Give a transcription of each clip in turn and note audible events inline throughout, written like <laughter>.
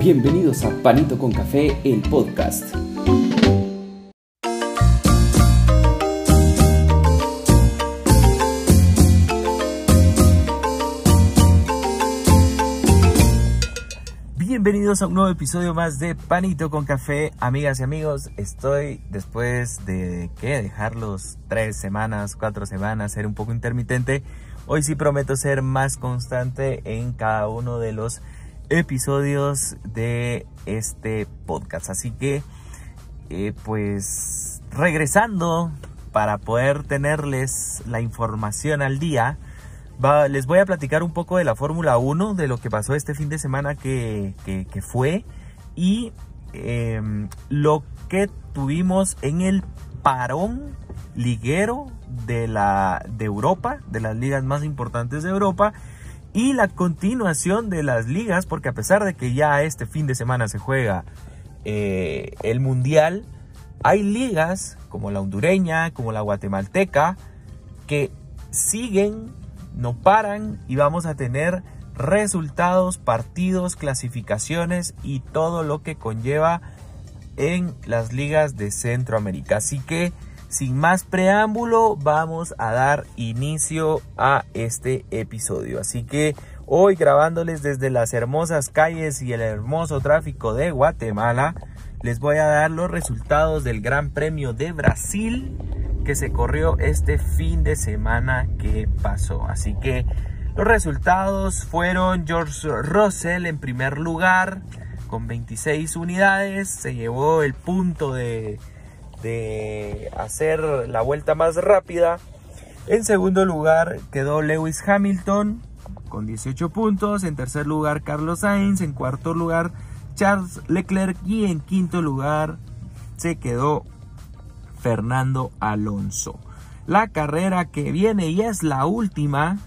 Bienvenidos a Panito con Café, el podcast. Bienvenidos a un nuevo episodio más de Panito con Café, amigas y amigos. Estoy después de que dejarlos tres semanas, cuatro semanas, ser un poco intermitente. Hoy sí prometo ser más constante en cada uno de los episodios de este podcast. Así que, eh, pues, regresando para poder tenerles la información al día, les voy a platicar un poco de la Fórmula 1, de lo que pasó este fin de semana que, fue y em, lo que tuvimos en el parón liguero de, la, de Europa, de las ligas más importantes de Europa y la continuación de las ligas, porque a pesar de que ya este fin de semana se juega eh, el Mundial, hay ligas como la hondureña, como la guatemalteca, que siguen, no paran y vamos a tener resultados, partidos, clasificaciones y todo lo que conlleva en las ligas de Centroamérica. Así que sin más preámbulo, vamos a dar inicio a este episodio. Así que hoy grabándoles desde las hermosas calles y el hermoso tráfico de Guatemala, les voy a dar los resultados del Gran Premio de Brasil que se corrió este fin de semana que pasó. Así que los resultados fueron George Russell en primer lugar con 26 unidades, se llevó el punto de de hacer la vuelta más rápida. En segundo lugar quedó Lewis Hamilton con 18 puntos. En tercer lugar Carlos Sainz. En cuarto lugar Charles Leclerc. Y en quinto lugar se quedó Fernando Alonso. La carrera que viene y es la última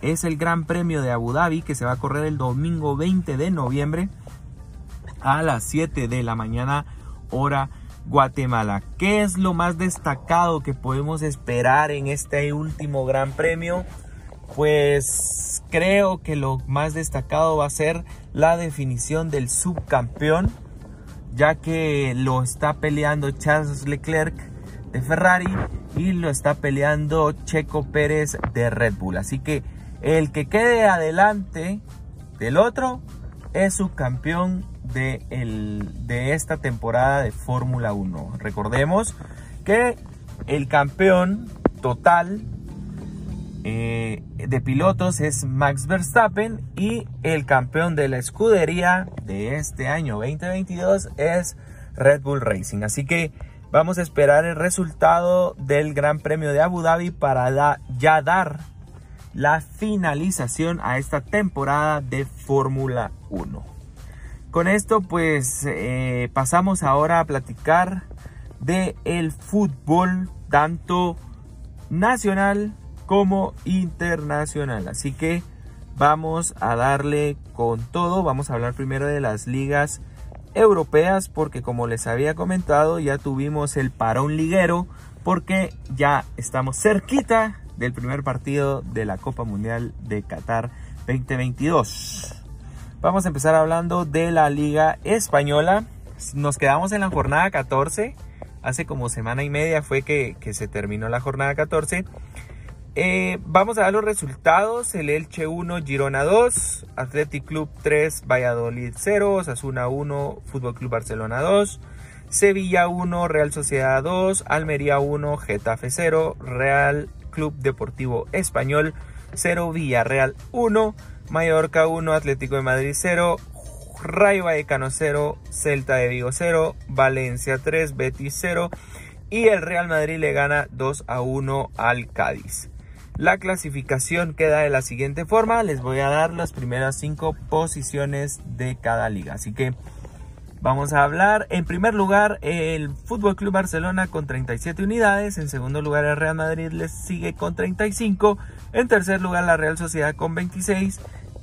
es el Gran Premio de Abu Dhabi que se va a correr el domingo 20 de noviembre a las 7 de la mañana hora Guatemala. ¿Qué es lo más destacado que podemos esperar en este último Gran Premio? Pues creo que lo más destacado va a ser la definición del subcampeón, ya que lo está peleando Charles Leclerc de Ferrari y lo está peleando Checo Pérez de Red Bull. Así que el que quede adelante del otro es subcampeón de, el, de esta temporada de Fórmula 1. Recordemos que el campeón total eh, de pilotos es Max Verstappen y el campeón de la escudería de este año 2022 es Red Bull Racing. Así que vamos a esperar el resultado del Gran Premio de Abu Dhabi para ya dar la finalización a esta temporada de Fórmula 1. Con esto pues eh, pasamos ahora a platicar de el fútbol tanto nacional como internacional. Así que vamos a darle con todo. Vamos a hablar primero de las ligas europeas porque como les había comentado ya tuvimos el parón liguero porque ya estamos cerquita del primer partido de la Copa Mundial de Qatar 2022. Vamos a empezar hablando de la Liga Española. Nos quedamos en la jornada 14. Hace como semana y media fue que, se terminó la jornada 14. Eh, vamos a dar los resultados. El Elche 1, Girona 2, Athletic Club 3, Valladolid 0, Osasuna 1, Fútbol Club Barcelona 2, Sevilla 1, Real Sociedad 2, Almería 1, Getafe 0, Real Club Deportivo Español 0, Villarreal 1, Mallorca 1, Atlético de Madrid 0, Rayo Vallecano 0, Celta de Vigo 0, Valencia 3, Betis 0 y el Real Madrid le gana 2 a 1 al Cádiz. La clasificación queda de la siguiente forma, les voy a dar las primeras 5 posiciones de cada liga, así que Vamos a hablar. En primer lugar el Fútbol Club Barcelona con 37 unidades, en segundo lugar el Real Madrid les sigue con 35, en tercer lugar la Real Sociedad con 26,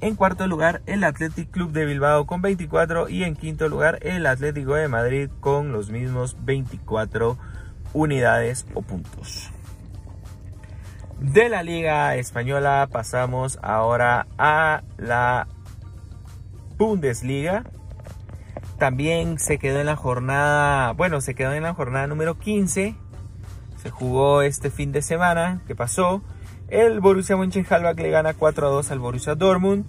en cuarto lugar el Athletic Club de Bilbao con 24 y en quinto lugar el Atlético de Madrid con los mismos 24 unidades o puntos. De la Liga Española pasamos ahora a la Bundesliga también se quedó en la jornada, bueno, se quedó en la jornada número 15. Se jugó este fin de semana que pasó. El Borussia Mönchengladbach le gana 4 a 2 al Borussia Dortmund.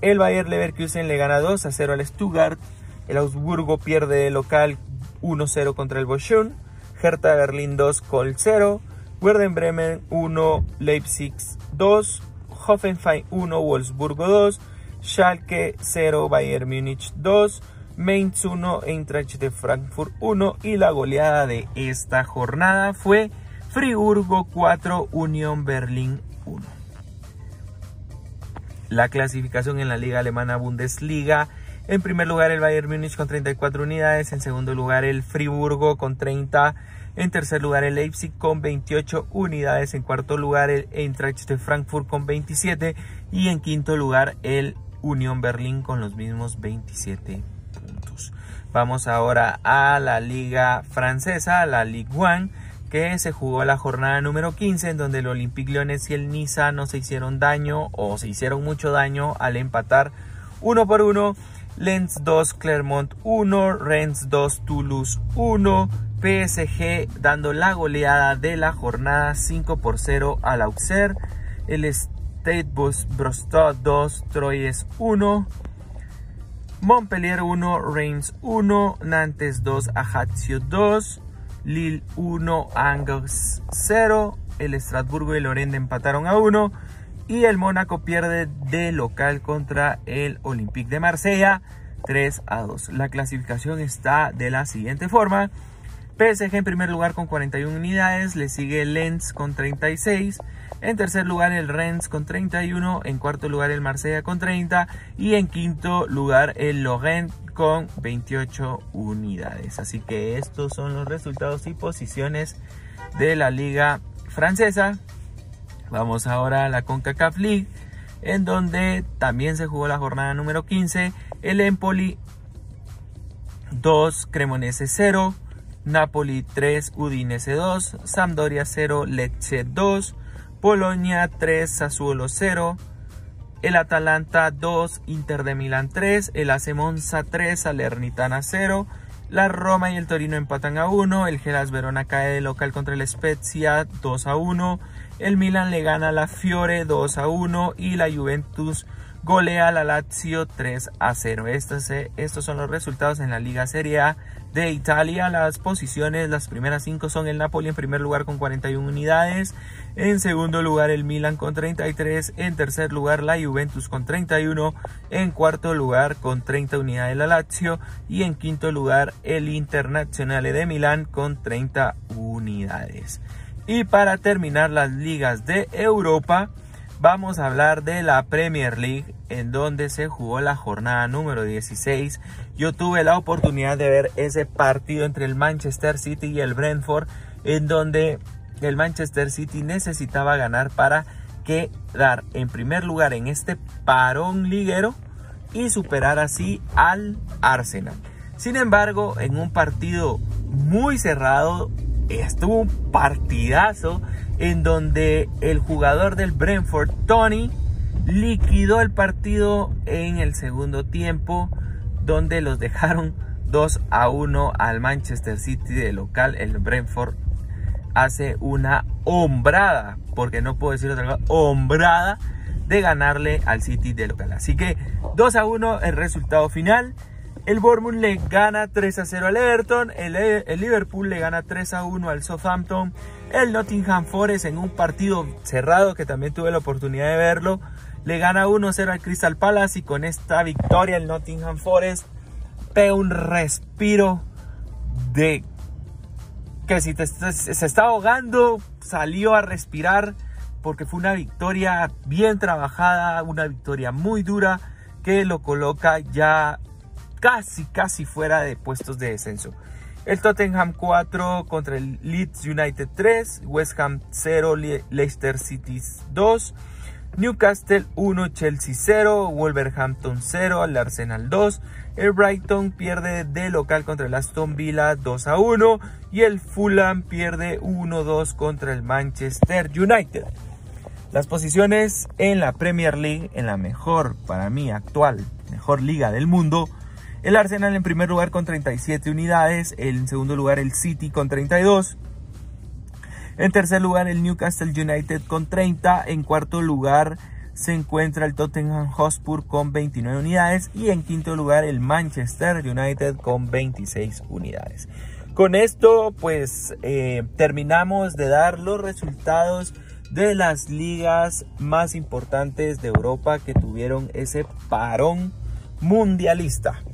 El Bayer Leverkusen le gana 2 a 0 al Stuttgart. El Augsburgo pierde local 1-0 contra el Bochum. Hertha Berlín 2, Col 0. Werder Bremen 1, Leipzig 2. Hoffenheim 1, Wolfsburgo 2. Schalke 0, Bayern Múnich 2. Mainz 1, Eintracht de Frankfurt 1. Y la goleada de esta jornada fue Friburgo 4, Unión Berlín 1. La clasificación en la liga alemana Bundesliga. En primer lugar el Bayern Múnich con 34 unidades, en segundo lugar el Friburgo con 30, en tercer lugar el Leipzig con 28 unidades, en cuarto lugar el Eintracht de Frankfurt con 27 y en quinto lugar el Unión Berlín con los mismos 27 puntos. Vamos ahora a la liga francesa, la Ligue 1 que se jugó la jornada número 15 en donde el Olympique Lyonnais y el Niza no se hicieron daño o se hicieron mucho daño al empatar uno por uno. Lens 2, Clermont 1, Rennes 2, Toulouse 1, PSG dando la goleada de la jornada 5 por 0 al Auxerre, el Stade Brostad 2, Troyes 1, Montpellier 1, Reims 1, Nantes 2, Ajaccio 2, Lille 1, Angers 0, el Estrasburgo y Lorente empataron a 1, y el Mónaco pierde de local contra el Olympique de Marsella 3 a 2. La clasificación está de la siguiente forma. PSG en primer lugar con 41 unidades, le sigue Lens con 36, en tercer lugar el Rennes con 31, en cuarto lugar el Marsella con 30 y en quinto lugar el Lorient con 28 unidades. Así que estos son los resultados y posiciones de la liga francesa. Vamos ahora a la CONCACAF League, en donde también se jugó la jornada número 15. El Empoli 2, Cremonese 0, Napoli 3, Udinese 2, Sampdoria 0, Lecce 2, Polonia 3, Sassuolo 0, el Atalanta 2, Inter de Milán 3, el AC Monza 3, Salernitana 0, la Roma y el Torino empatan a 1, el Gelas Verona cae de local contra el Spezia 2 a 1, el Milan le gana a la Fiore 2 a 1 y la Juventus golea a la Lazio 3 a 0. Estos, eh, estos son los resultados en la Liga Serie A de Italia. Las posiciones, las primeras 5 son el Napoli en primer lugar con 41 unidades, en segundo lugar el Milan con 33, en tercer lugar la Juventus con 31, en cuarto lugar con 30 unidades la Lazio y en quinto lugar el Internazionale de Milán con 30 unidades. Y para terminar las ligas de Europa, vamos a hablar de la Premier League en donde se jugó la jornada número 16. Yo tuve la oportunidad de ver ese partido entre el Manchester City y el Brentford en donde el Manchester City necesitaba ganar para quedar en primer lugar en este parón liguero y superar así al Arsenal. Sin embargo, en un partido muy cerrado, estuvo un partidazo en donde el jugador del Brentford, Tony, liquidó el partido en el segundo tiempo, donde los dejaron <laughs> 2 a 1 al Manchester City de local. El Brentford hace una hombrada, porque no puedo decir otra cosa, hombrada de ganarle al City de local. Así que 2 a 1 el resultado final. El Bournemouth le gana 3 a 0 al Everton. El, Liverpool le gana 3 a 1 al Southampton. El Nottingham Forest en un partido cerrado que también tuve la oportunidad de verlo. Le gana 1-0 al Crystal Palace y con esta victoria el Nottingham Forest pega un respiro de que si se está ahogando salió a respirar porque fue una victoria bien trabajada, una victoria muy dura que lo coloca ya casi, casi fuera de puestos de descenso. El Tottenham 4 contra el Leeds United 3, West Ham 0, Leicester City 2, Newcastle 1, Chelsea 0, Wolverhampton 0, el Arsenal 2, el Brighton pierde de local contra el Aston Villa 2 a 1 y el Fulham pierde 1-2 contra el Manchester United. Las posiciones en la Premier League, en la mejor, para mí, actual, mejor liga del mundo, El Arsenal en primer lugar con 37 unidades, en segundo lugar el City con 32. En tercer lugar el Newcastle United con 30, en cuarto lugar se encuentra el Tottenham Hotspur con 29 unidades y en quinto lugar el Manchester United con 26 unidades. Con esto pues eh, terminamos de dar los resultados de las ligas más importantes de Europa que tuvieron ese parón mundialista.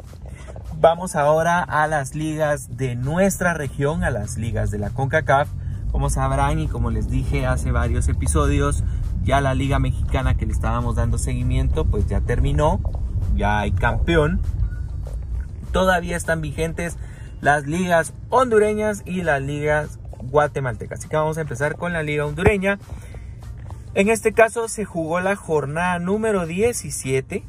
Vamos ahora a las ligas de nuestra región, a las ligas de la CONCACAF. Como sabrán y como les dije hace varios episodios, ya la liga mexicana que le estábamos dando seguimiento, pues ya terminó, ya hay campeón. Todavía están vigentes las ligas hondureñas y las ligas guatemaltecas. Así que vamos a empezar con la liga hondureña. En este caso se jugó la jornada número 17,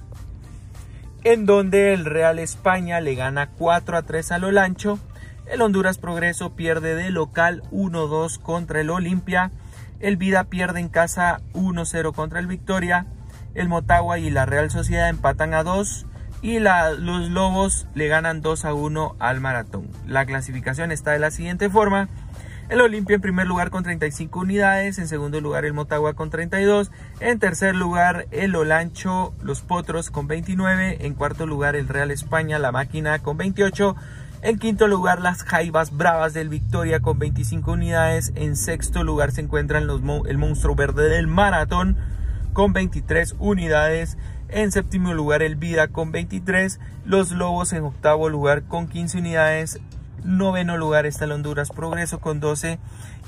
en donde el Real España le gana 4 a 3 al Olancho. El Honduras Progreso pierde de local 1-2 contra el Olimpia. El Vida pierde en casa 1-0 contra el Victoria. El Motagua y la Real Sociedad empatan a 2. Y los Lobos le ganan 2 a 1 al Maratón. La clasificación está de la siguiente forma. El Olimpia en primer lugar con 35 unidades, en segundo lugar el Motagua con 32, en tercer lugar el Olancho, los Potros con 29, en cuarto lugar el Real España, la Máquina con 28, en quinto lugar, las Jaivas Bravas del Victoria con 25 unidades. En sexto lugar se encuentran el Monstruo Verde del Maratón con 23 unidades. En séptimo lugar, el Vida con 23. Los Lobos en octavo lugar con 15 unidades. Noveno lugar está el Honduras Progreso con 12.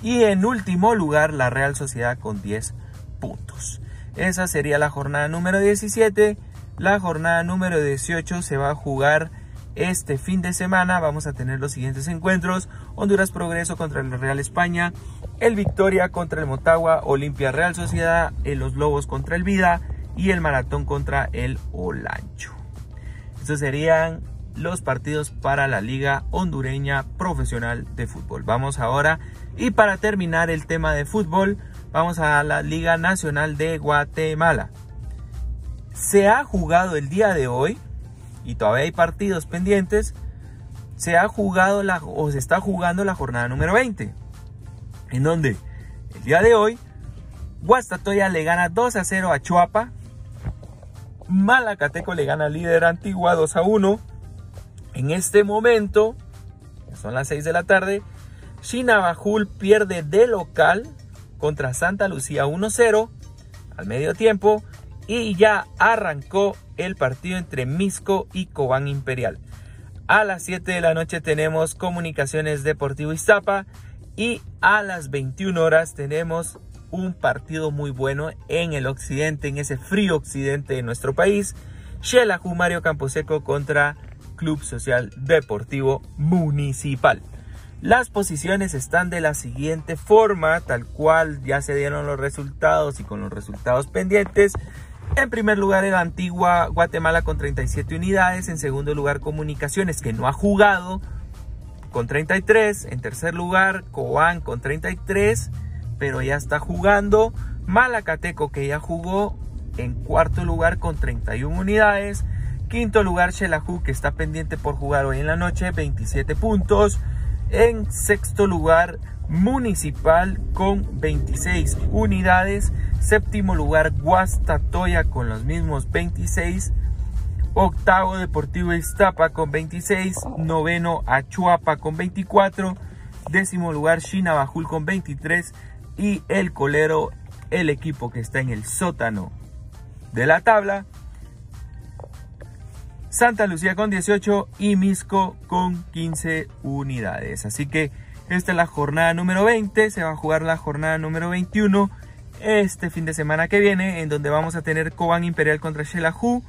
Y en último lugar, la Real Sociedad con 10 puntos. Esa sería la jornada número 17. La jornada número 18 se va a jugar este fin de semana vamos a tener los siguientes encuentros. Honduras Progreso contra el Real España, el Victoria contra el Motagua, Olimpia Real Sociedad, los Lobos contra el Vida y el Maratón contra el Olancho. Estos serían los partidos para la Liga Hondureña Profesional de Fútbol. Vamos ahora y para terminar el tema de fútbol, vamos a la Liga Nacional de Guatemala. Se ha jugado el día de hoy y todavía hay partidos pendientes, se ha jugado o se está jugando la jornada número 20, en donde el día de hoy Guastatoya le gana 2 a 0 a Chuapa, Malacateco le gana al líder Antigua 2 a 1, en este momento, son las 6 de la tarde, Chinabajul pierde de local contra Santa Lucía 1-0 al medio tiempo y ya arrancó el partido entre Misco y Cobán Imperial. A las 7 de la noche tenemos Comunicaciones Deportivo Iztapa y a las 21 horas tenemos un partido muy bueno en el occidente, en ese frío occidente de nuestro país. Shela Mario Camposeco contra Club Social Deportivo Municipal. Las posiciones están de la siguiente forma, tal cual ya se dieron los resultados y con los resultados pendientes. En primer lugar, el Antigua Guatemala con 37 unidades. En segundo lugar, Comunicaciones, que no ha jugado, con 33. En tercer lugar, Cobán con 33, pero ya está jugando. Malacateco, que ya jugó. En cuarto lugar, con 31 unidades. Quinto lugar, Xelajú, que está pendiente por jugar hoy en la noche, 27 puntos. En sexto lugar, Municipal con 26 unidades. Séptimo lugar, Guastatoya con los mismos 26. Octavo, Deportivo Iztapa con 26. Noveno, Achuapa con 24. Décimo lugar, Chinabajul con 23. Y el colero, el equipo que está en el sótano de la tabla. Santa Lucía con 18 y Misco con 15 unidades. Así que esta es la jornada número 20. Se va a jugar la jornada número 21 este fin de semana que viene, en donde vamos a tener Cobán Imperial contra Xelajú,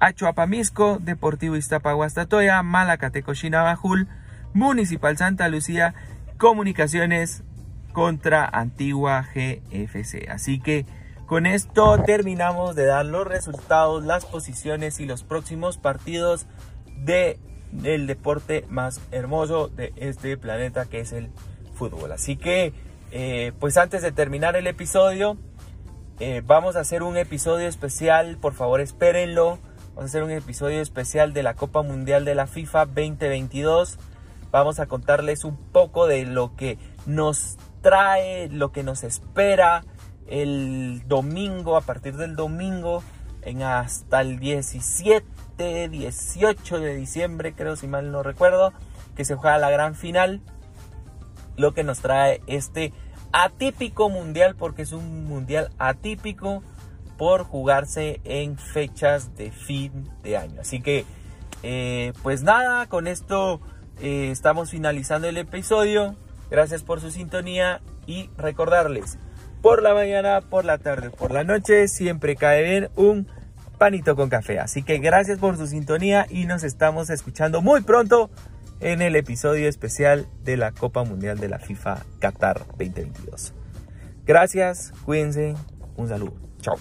Achuapamisco, Deportivo Iztapa Guastatoya, Malacateco Chinabajul, Municipal Santa Lucía, Comunicaciones contra Antigua GFC. Así que con esto terminamos de dar los resultados, las posiciones y los próximos partidos de el deporte más hermoso de este planeta que es el fútbol. Así que eh, pues antes de terminar el episodio, eh, vamos a hacer un episodio especial, por favor espérenlo, Vamos a hacer un episodio especial de la Copa Mundial de la FIFA 2022. Vamos a contarles un poco de lo que nos trae, lo que nos espera el domingo, a partir del domingo, en hasta el 17, 18 de diciembre, creo si mal no recuerdo, que se juega la gran final. Lo que nos trae este atípico mundial, porque es un mundial atípico por jugarse en fechas de fin de año. Así que, eh, pues nada, con esto eh, estamos finalizando el episodio. Gracias por su sintonía y recordarles, por la mañana, por la tarde, por la noche, siempre cae bien un panito con café. Así que gracias por su sintonía y nos estamos escuchando muy pronto en el episodio especial de la Copa Mundial de la FIFA Qatar 2022. Gracias, cuídense, un saludo, chao.